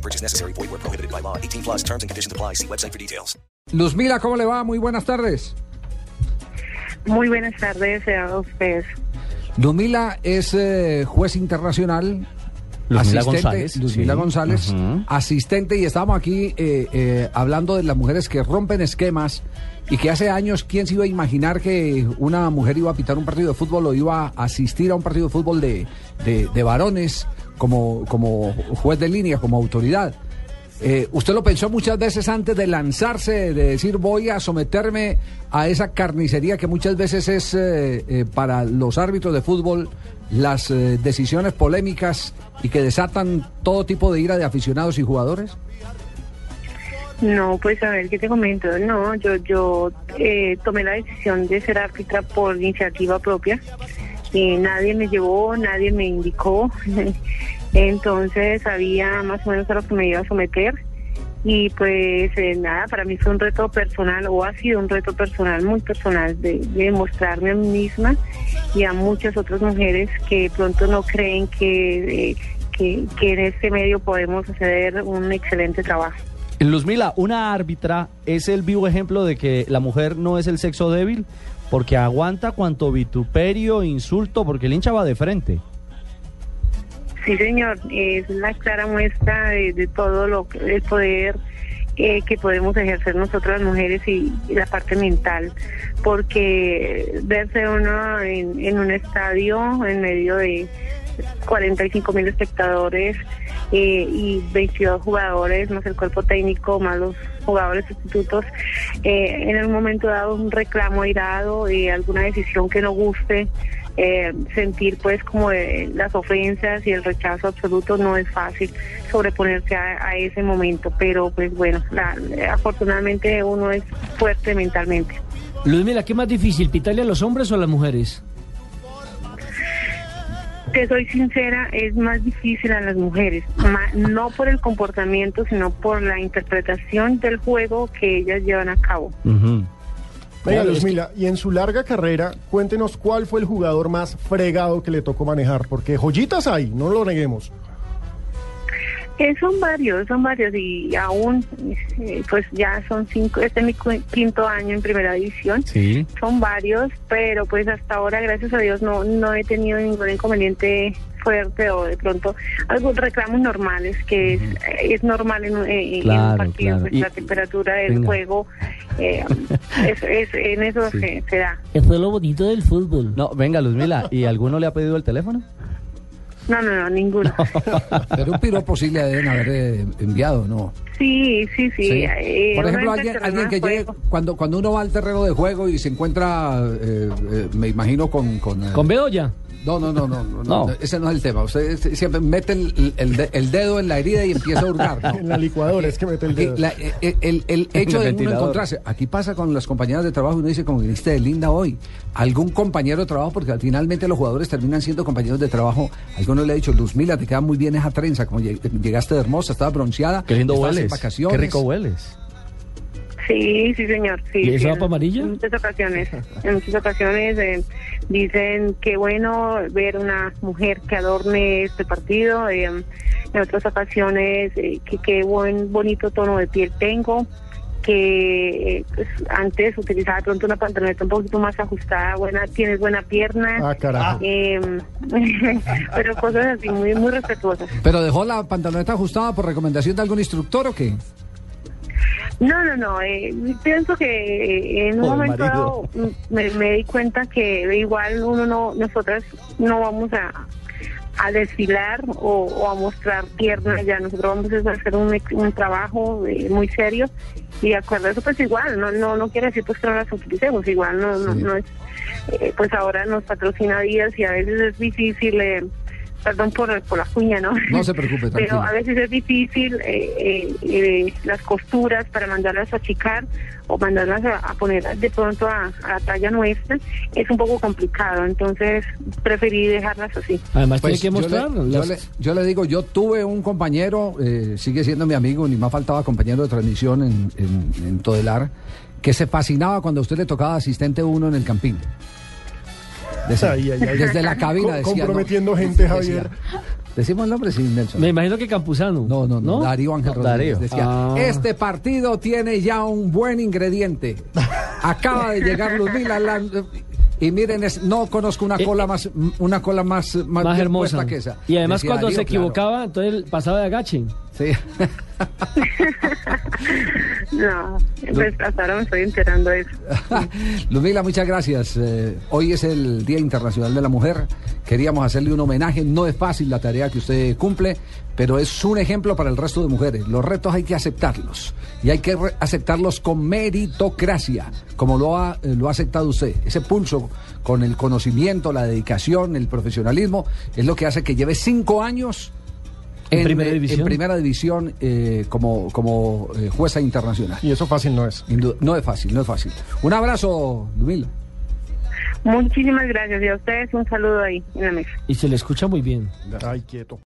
No purchase necessary. Void where prohibited by law. 18 plus terms and conditions apply. See website for details. Luz Mila, ¿cómo le va? Muy buenas tardes. Muy buenas tardes a ustedes. Luz Mila es eh, juez internacional. Luzmila asistente, González, Luzmila sí. González, Ujú. asistente, y estamos aquí eh, eh, hablando de las mujeres que rompen esquemas y que hace años, ¿quién se iba a imaginar que una mujer iba a pitar un partido de fútbol o iba a asistir a un partido de fútbol de, de- de varones como, como juez de línea, como autoridad? Eh, ¿Usted lo pensó muchas veces antes de lanzarse, de decir voy a someterme a esa carnicería que muchas veces es eh, eh, para los árbitros de fútbol las eh, decisiones polémicas y que desatan todo tipo de ira de aficionados y jugadores? No, pues a ver, ¿qué te comento? No, yo yo tomé la decisión de ser árbitra por iniciativa propia. Eh, nadie me llevó, nadie me indicó. Entonces sabía más o menos a lo que me iba a someter. Y pues eh, nada, para mí fue un reto personal, o ha sido un reto personal, muy personal, de, de mostrarme a mí misma y a muchas otras mujeres que pronto no creen que, eh, que, que en este medio podemos hacer un excelente trabajo. Luzmila, una árbitra es el vivo ejemplo de que la mujer no es el sexo débil porque aguanta cuanto vituperio, insulto, porque el hincha va de frente. Sí, señor, es la clara muestra de, de todo lo el poder eh, que podemos ejercer nosotras las mujeres y, y la parte mental, porque verse uno en, en un estadio en medio de 45 mil espectadores eh, y 22 jugadores, más el cuerpo técnico, más los jugadores sustitutos, eh, en un momento dado un reclamo irado, eh, alguna decisión que no guste, eh, sentir pues como las ofensas y el rechazo absoluto no es fácil sobreponerse a, ese momento, pero pues bueno, la- afortunadamente uno es fuerte mentalmente. Luzmila, ¿qué es más difícil, pitarle a los hombres o a las mujeres? Te soy sincera, es más difícil a las mujeres, ma- no por el comportamiento, sino por la interpretación del juego que ellas llevan a cabo. Ujú. Venga, Claro, es Luzmila, y en su larga carrera, cuéntenos cuál fue el jugador más fregado que le tocó manejar, porque joyitas hay, no lo neguemos. Eh, son varios, son varios y aún, eh, pues ya son cinco, este es mi quinto año en primera división. Sí. Son varios, pero pues hasta ahora, gracias a Dios, no, no he tenido ningún inconveniente fuerte o de pronto algunos reclamos normales, que es, es normal en, un- en- en Claro, un partido, claro. pues, Y- la temperatura del Venga. juego, eh, es, es- en eso Sí. se, se da. Eso es lo bonito del fútbol. No, venga, Luzmila, ¿y alguno le ha pedido el teléfono? No, no, no, ninguno. Pero un piropo sí le deben haber eh, enviado, ¿no? Sí, sí, sí. Sí. eh, Por ejemplo, alguien, alguien que llegue, cuando, cuando uno va al terreno de juego y se encuentra, eh, eh, me imagino, con... con, eh, ¿Con Bedoya? No, no, no, no, no, No. no, ese no es el tema. Usted siempre mete el, el el dedo en la herida y empieza a hurgar. ¿no? En la licuadora es que mete el dedo. la- eh, eh, el, el hecho el de uno encontrarse, aquí pasa con las compañeras de trabajo, uno dice, como viniste de linda hoy, algún compañero de trabajo, porque finalmente los jugadores terminan siendo compañeros de trabajo, alguno le ha dicho, Luz Mila, te queda muy bien esa trenza, como lleg- llegaste de hermosa, estaba bronceada, Qué lindo hueles. vacaciones. Qué rico hueles. Sí, sí, señor. Sí, ¿Y eso sí, amarilla? En muchas ocasiones. En muchas ocasiones eh, dicen que bueno ver una mujer que adorne este partido. eh, en otras ocasiones, eh, que qué buen, bonito tono de piel tengo. Que eh, pues, antes utilizaba de pronto una pantaloneta un poquito más ajustada, buena, tienes buena pierna. Ah, carajo. eh, pero cosas así muy, muy respetuosas. Pero dejó la pantaloneta ajustada por recomendación de algún instructor o qué? No, no, no. eh, pienso que eh, en un momento dado mm, me, me di cuenta que igual uno no, nosotras no vamos a, a desfilar o, o a mostrar piernas ya. Nosotros vamos a hacer un, un trabajo eh, muy serio y de acuerdo a eso pues igual, no, no, no quiere decir pues que no las utilicemos, igual no, no, no es, eh, pues ahora nos patrocina días y a veces es difícil. eh, perdón por, por la cuña, ¿no? No se preocupe, Pero tranquila. a veces es difícil eh, eh, eh, las costuras para mandarlas a achicar o mandarlas a, a poner de pronto a, a la talla nuestra. Es un poco complicado, entonces preferí dejarlas así. Además Pues tiene que yo le- mostrar. yo, las- le, yo le digo, yo tuve un compañero, eh, sigue siendo mi amigo, ni más faltaba compañero de transmisión en, en, en Todelar, que se fascinaba cuando a usted le tocaba asistente uno en el campín. Desde, Ay, ay, ay. desde la cabina decía. comprometiendo no, gente, decía, Javier. Decimos el nombre, sí, Nelson. Me imagino que Campuzano. No, no, no, Darío Ángel No, Rodríguez Darío. decía, Ah. este partido tiene ya un buen ingrediente. Acaba de llegar Ludmila Lan- y miren, es- no conozco una Eh, cola más una cola más más, hermosa. que esa. Y además Decía cuando Darío, se claro. equivocaba, entonces pasaba de agache. Sí. No, pues hasta ahora me estoy enterando de eso. Ludmila, muchas gracias. Eh, hoy es el Día Internacional de la Mujer. Queríamos hacerle un homenaje. No es fácil la tarea que usted cumple, pero es un ejemplo para el resto de mujeres. Los retos hay que aceptarlos. Y hay que aceptarlos con meritocracia, como lo ha, eh, lo ha aceptado usted. Ese pulso con el conocimiento, la dedicación, el profesionalismo, es lo que hace que lleve cinco años En primera división. en primera división, eh, como, como eh, jueza internacional. Y eso fácil no es. Indu- No es fácil, no es fácil. Un abrazo, Ludmila. Muchísimas gracias y a ustedes un saludo ahí en la mesa. Y se le escucha muy bien. Ay, quieto.